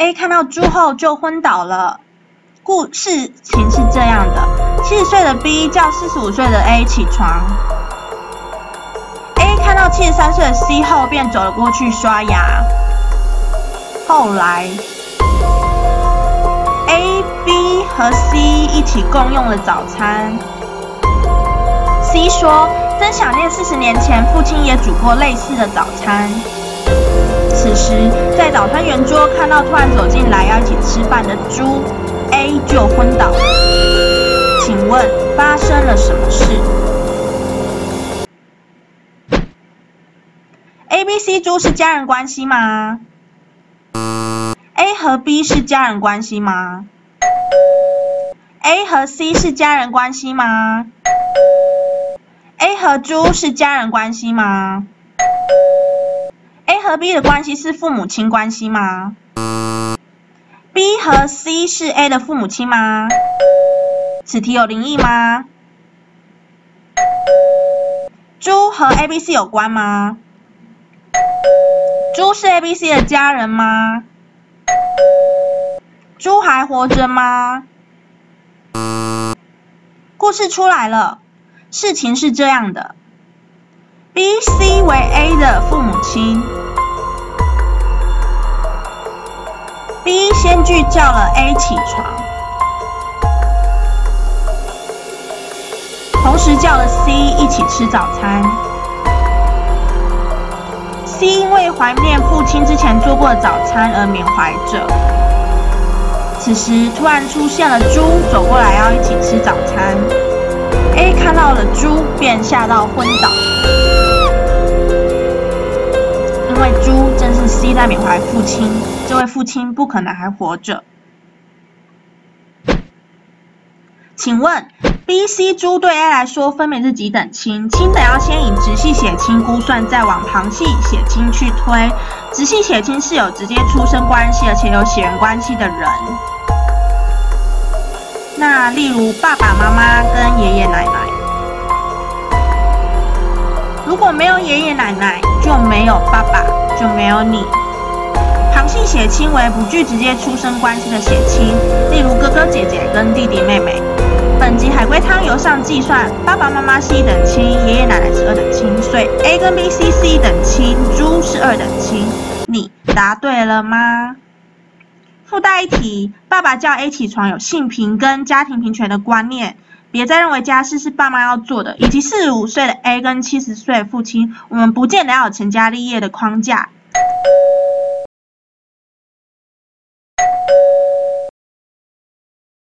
A 看到猪后就昏倒了。故事情是这样的：七十岁的 B 叫四十五岁的 A 起床。A 看到七十三岁的 C 后，便走了过去刷牙。后来，A、B 和 C 一起共用了早餐。C 说：“真想念四十年前父亲也煮过类似的早餐。”此时，在早餐圆桌看到突然走进来要一起吃饭的猪，A 就昏倒。请问发生了什么事？A、B、C 猪是家人关系吗？A 和 B 是家人关系吗？A 和 C 是家人关系吗？A 和猪是家人关系吗？A 和 B 的关系是父母亲关系吗？B 和 C 是 A 的父母亲吗？此题有灵异吗？猪和 A、B、C 有关吗？猪是 A、B、C 的家人吗？猪还活着吗？故事出来了。事情是这样的：B、C 为 A 的父母亲先去叫了 A 起床，同时叫了 C 一起吃早餐。C 因为怀念父亲之前做过的早餐而缅怀着，此时突然出现了猪走过来要一起吃早餐。A 看到了猪，便吓到昏倒。因为猪正是 C 在缅怀父亲，这位父亲不可能还活着。请问 B、C 猪对 A 来说分别是几等亲？亲的要先以直系血亲估算，再往旁系血亲去推。直系血亲是有直接出生关系，而且有血缘关系的人。那例如爸爸妈妈跟爷爷奶奶，如果没有爷爷奶奶，就没有爸爸，就没有你。旁系血亲为不具直接出生关系的血亲，例如哥哥姐姐跟弟弟妹妹。本集海龟汤由上计算，爸爸妈妈是一等亲，爷爷奶奶是二等亲，所以 A 跟 B、C 是一等亲，猪是二等亲。你答对了吗？附带一题，爸爸叫 A 起床有性平跟家庭平权的观念，别再认为家事是爸妈要做的。以及四十五岁的 A 跟七十岁的父亲，我们不见得要有成家立业的框架。